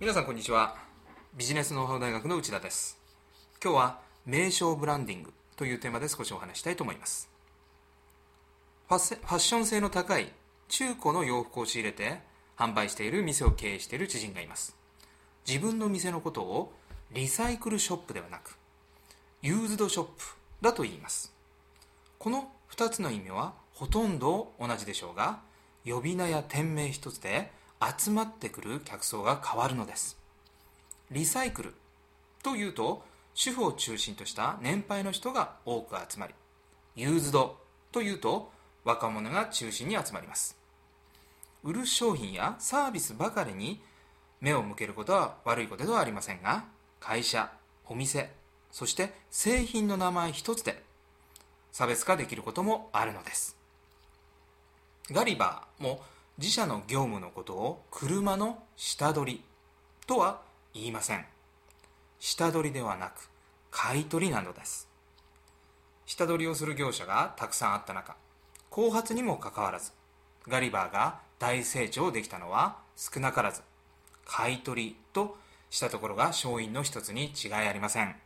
皆さんこんにちは。ビジネスノウハウ大学の内田です。今日は名称ブランディングというテーマで少しお話したいと思います。ファッション性の高い中古の洋服を仕入れて販売している店を経営している知人がいます。自分の店のことをリサイクルショップではなくユーズドショップだと言います。この2つの意味はほとんど同じでしょうが呼び名や店名一つで集まってくる客層が変わるのです。リサイクルというと主婦を中心とした年配の人が多く集まりユーズドというと若者が中心に集まります。売る商品やサービスばかりに目を向けることは悪いことではありませんが会社お店そして製品の名前一つで差別化できることもあるのです。ガリバーも自社の業務のことを車の下取りとは言いません。下取りではなく買い取りなのです。下取りをする業者がたくさんあった中後発にもかかわらずガリバーが大成長できたのは少なからず買い取りとしたところが勝因の一つに違いありません。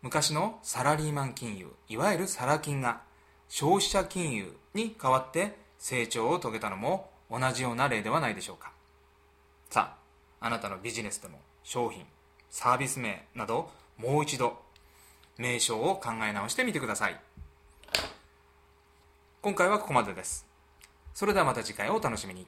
昔のサラリーマン金融いわゆるサラ金が消費者金融に代わって成長を遂げたのも同じような例ではないでしょうか。さああなたのビジネスでも商品サービス名などもう一度名称を考え直してみてください。今回はここまでです。それではまた次回をお楽しみに。